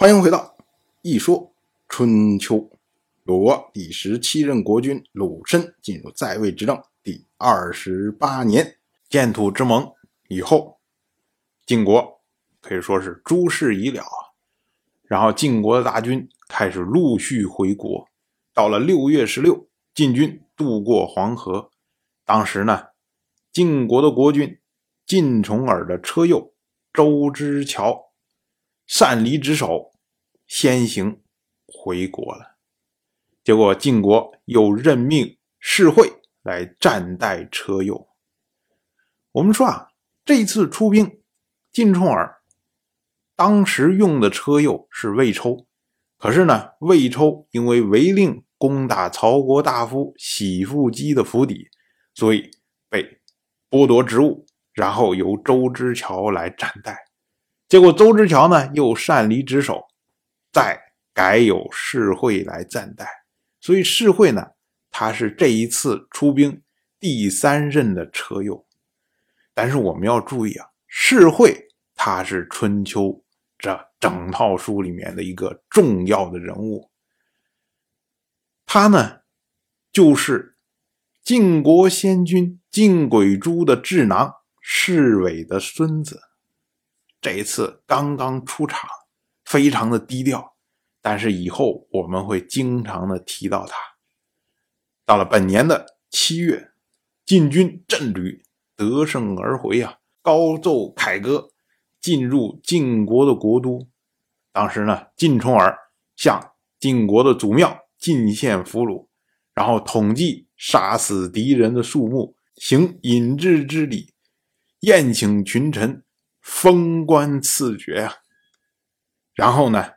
欢迎回到《一说春秋》。鲁国第十七任国君鲁申进入在位执政第二十八年，建土之盟以后，晋国可以说是诸事已了啊。然后晋国的大军开始陆续回国。到了六月十六，晋军渡过黄河。当时呢，晋国的国君晋重耳的车右周之乔擅离职守。先行回国了，结果晋国又任命士会来暂代车右。我们说啊，这次出兵，晋重耳当时用的车右是魏抽，可是呢，魏抽因为违令攻打曹国大夫喜父姬的府邸，所以被剥夺职务，然后由周之乔来暂代。结果周之乔呢，又擅离职守。再改有世会来暂代，所以世会呢，他是这一次出兵第三任的车右。但是我们要注意啊，世会他是春秋这整套书里面的一个重要的人物，他呢就是晋国先君晋轨珠的智囊世伟的孙子，这一次刚刚出场。非常的低调，但是以后我们会经常的提到他。到了本年的七月，晋军阵旅得胜而回啊，高奏凯歌，进入晋国的国都。当时呢，晋重耳向晋国的祖庙进献俘虏，然后统计杀死敌人的数目，行引致之礼，宴请群臣，封官赐爵啊。然后呢，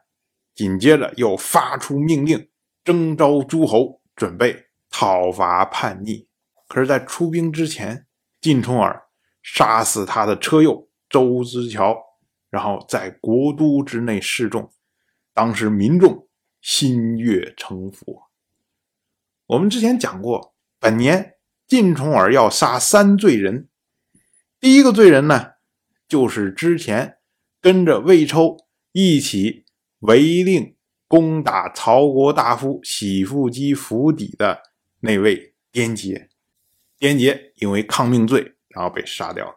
紧接着又发出命令，征召诸侯，准备讨伐叛逆。可是，在出兵之前，晋重耳杀死他的车右周之乔，然后在国都之内示众，当时民众心悦诚服。我们之前讲过，本年晋重耳要杀三罪人，第一个罪人呢，就是之前跟着魏抽。一起违令攻打曹国大夫喜父姬府邸的那位颠杰，颠杰因为抗命罪，然后被杀掉了。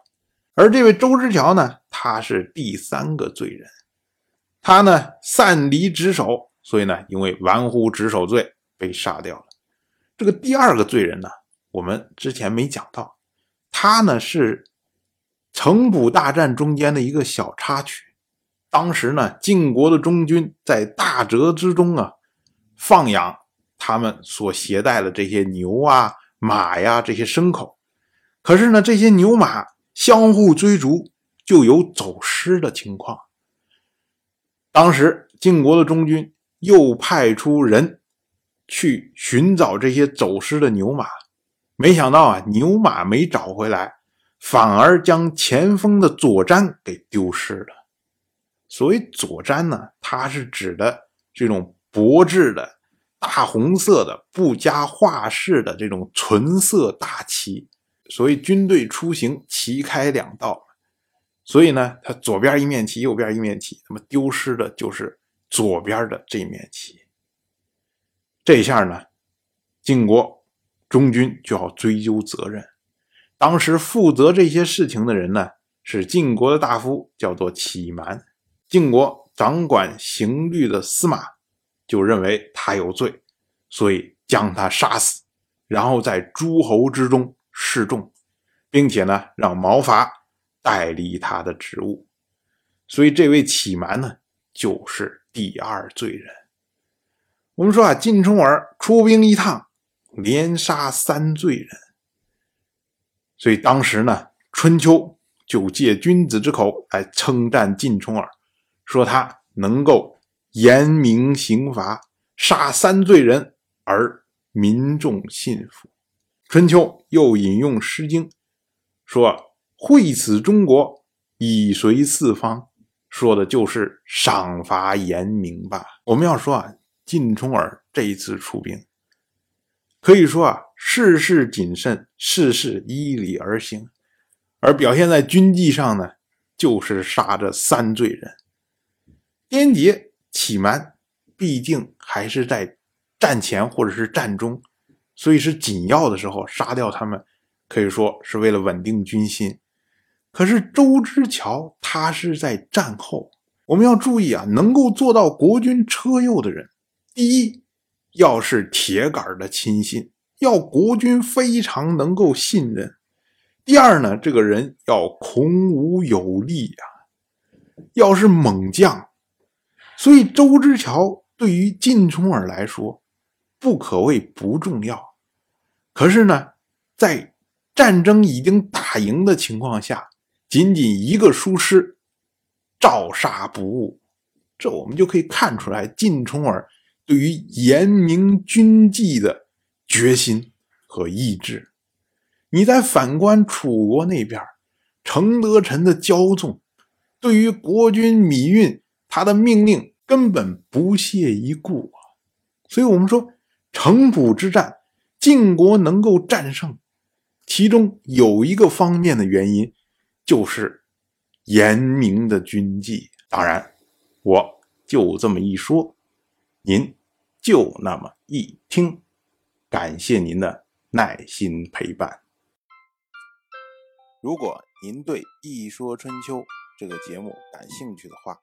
而这位周之乔呢，他是第三个罪人，他呢擅离职守，所以呢因为玩忽职守罪被杀掉了。这个第二个罪人呢，我们之前没讲到，他呢是城濮大战中间的一个小插曲。当时呢，晋国的中军在大泽之中啊，放养他们所携带的这些牛啊、马呀这些牲口。可是呢，这些牛马相互追逐，就有走失的情况。当时晋国的中军又派出人去寻找这些走失的牛马，没想到啊，牛马没找回来，反而将前锋的左瞻给丢失了。所谓左瞻呢，它是指的这种薄质的大红色的、不加画饰的这种纯色大旗。所以军队出行旗开两道，所以呢，它左边一面旗，右边一面旗，那么丢失的就是左边的这面旗。这下呢，晋国中军就要追究责任。当时负责这些事情的人呢，是晋国的大夫，叫做启蛮。晋国掌管刑律的司马就认为他有罪，所以将他杀死，然后在诸侯之中示众，并且呢让毛发代理他的职务。所以这位启蛮呢就是第二罪人。我们说啊，晋重耳出兵一趟，连杀三罪人，所以当时呢，春秋就借君子之口来称赞晋重耳。说他能够严明刑罚，杀三罪人而民众信服。春秋又引用《诗经》，说“惠此中国，以随四方”，说的就是赏罚严明吧。我们要说啊，晋重耳这一次出兵，可以说啊，事事谨慎，事事依理而行，而表现在军纪上呢，就是杀这三罪人。颠杰启蛮毕竟还是在战前或者是战中，所以是紧要的时候杀掉他们，可以说是为了稳定军心。可是周之桥他是在战后，我们要注意啊，能够做到国军车右的人，第一要是铁杆的亲信，要国军非常能够信任；第二呢，这个人要孔武有力啊。要是猛将，所以周之桥对于晋冲儿来说，不可谓不重要。可是呢，在战争已经打赢的情况下，仅仅一个疏失，照杀不误。这我们就可以看出来晋冲儿对于严明军纪的决心和意志。你再反观楚国那边，程德臣的骄纵。对于国君芈运，他的命令根本不屑一顾啊！所以，我们说城濮之战，晋国能够战胜，其中有一个方面的原因，就是严明的军纪。当然，我就这么一说，您就那么一听，感谢您的耐心陪伴。如果您对《一说春秋》，这个节目感兴趣的话，